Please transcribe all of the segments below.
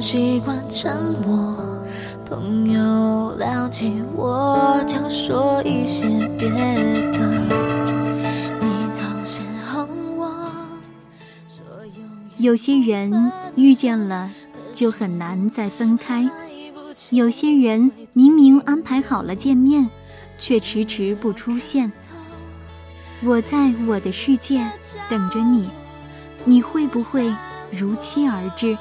习惯沉默。朋友聊起我就说一些别的，你总是哄我，说有些人遇见了就很难再分开，有些人明明安排好了见面，却迟迟不出现。我在我的世界等着你，你会不会如期而至？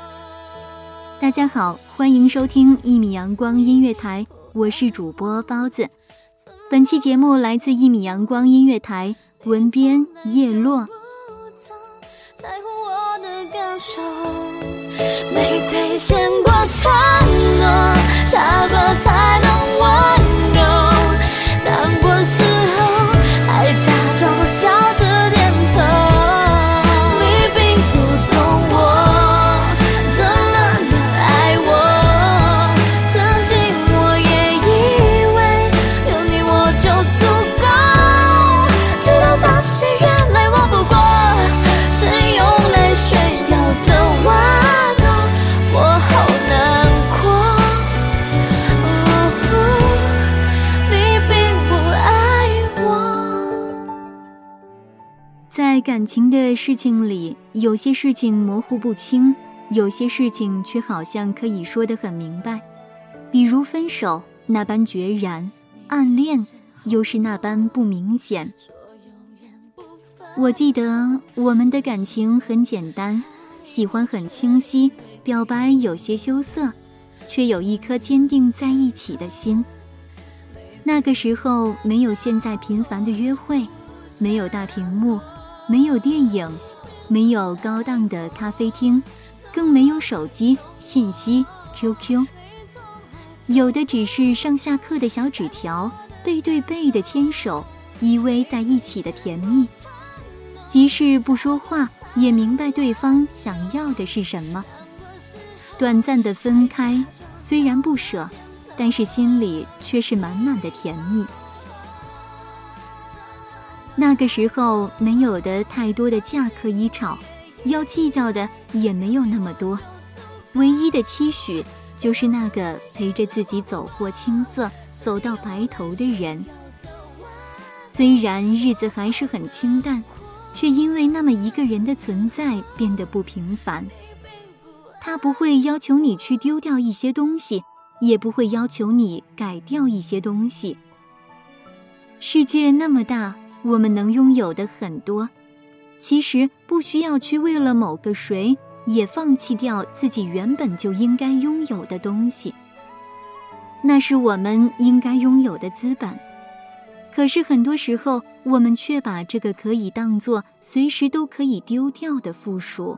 大家好，欢迎收听一米阳光音乐台，我是主播包子。本期节目来自一米阳光音乐台，文编叶落。在乎我的感受，没兑现过承诺，下课才能温在感情的事情里，有些事情模糊不清，有些事情却好像可以说得很明白。比如分手那般决然，暗恋又是那般不明显。我记得我们的感情很简单，喜欢很清晰，表白有些羞涩，却有一颗坚定在一起的心。那个时候没有现在频繁的约会，没有大屏幕，没有电影，没有高档的咖啡厅，更没有手机、信息、QQ，有的只是上下课的小纸条，背对背的牵手，依偎在一起的甜蜜。即使不说话，也明白对方想要的是什么。短暂的分开，虽然不舍，但是心里却是满满的甜蜜。那个时候没有的太多的架可以吵，要计较的也没有那么多，唯一的期许就是那个陪着自己走过青涩、走到白头的人。虽然日子还是很清淡，却因为那么一个人的存在变得不平凡。他不会要求你去丢掉一些东西，也不会要求你改掉一些东西。世界那么大，我们能拥有的很多，其实不需要去为了某个谁也放弃掉自己原本就应该拥有的东西。那是我们应该拥有的资本。可是很多时候，我们却把这个可以当做随时都可以丢掉的附属。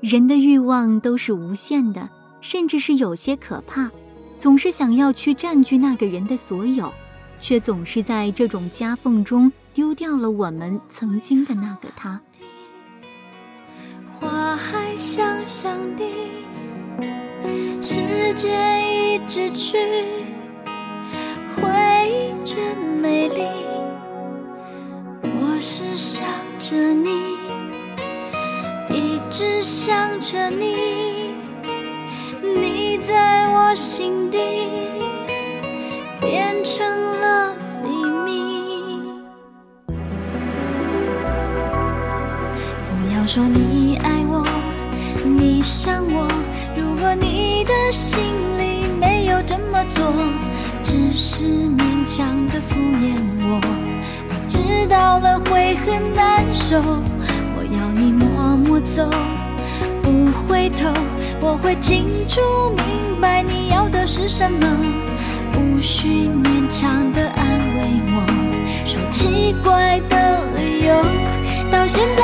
人的欲望都是无限的，甚至是有些可怕，总是想要去占据那个人的所有，却总是在这种夹缝中丢掉了我们曾经的那个他。花还香香的，时间一直去，回忆真美丽。我是想着你，一直想着你，你在我心底变成说你爱我，你想我。如果你的心里没有这么做，只是勉强的敷衍我，我知道了会很难受。我要你默默走，不回头。我会清楚明白你要的是什么，无需勉强的安慰我，说奇怪的理由。到现在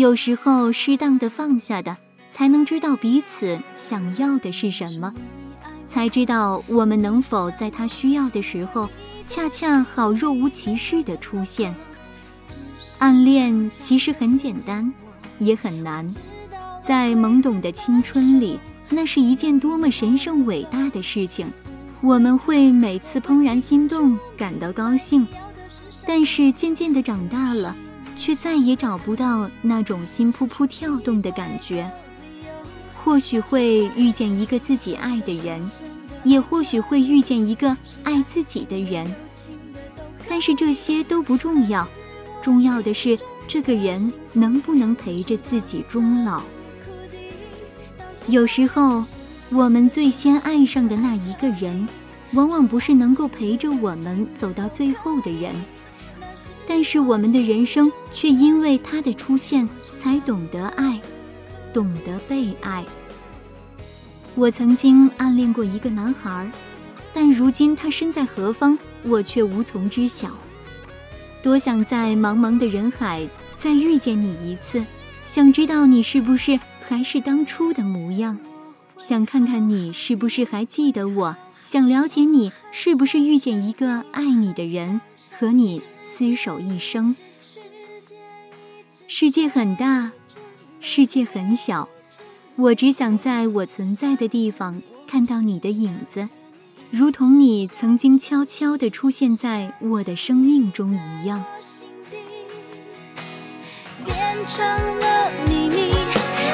有时候，适当的放下的，才能知道彼此想要的是什么，才知道我们能否在他需要的时候，恰恰好若无其事的出现。暗恋其实很简单，也很难。在懵懂的青春里，那是一件多么神圣伟大的事情，我们会每次怦然心动，感到高兴。但是渐渐的长大了。却再也找不到那种心扑扑跳动的感觉。或许会遇见一个自己爱的人，也或许会遇见一个爱自己的人。但是这些都不重要，重要的是这个人能不能陪着自己终老。有时候，我们最先爱上的那一个人，往往不是能够陪着我们走到最后的人。但是我们的人生却因为他的出现，才懂得爱，懂得被爱。我曾经暗恋过一个男孩，但如今他身在何方，我却无从知晓。多想在茫茫的人海再遇见你一次，想知道你是不是还是当初的模样，想看看你是不是还记得我，想了解你是不是遇见一个爱你的人，和你。厮守一生。世界很大，世界很小，我只想在我存在的地方看到你的影子，如同你曾经悄悄地出现在我的生命中一样。变成了秘密，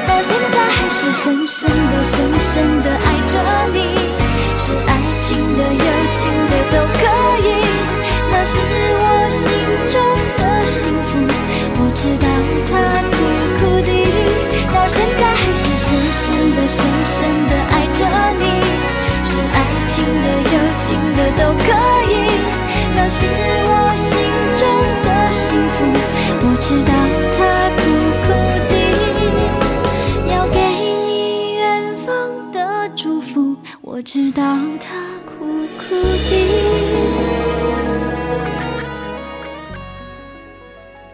到现在还是深深的、深深的爱着你，是爱情的、友情的都可以。那是我深、深的爱着你，是爱情的、友情的都可以。那是我心中的幸福，我知道它苦苦的，要给你远方的祝福，我知道它苦苦的。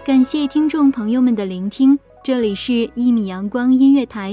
感谢听众朋友们的聆听，这里是《一米阳光音乐台》，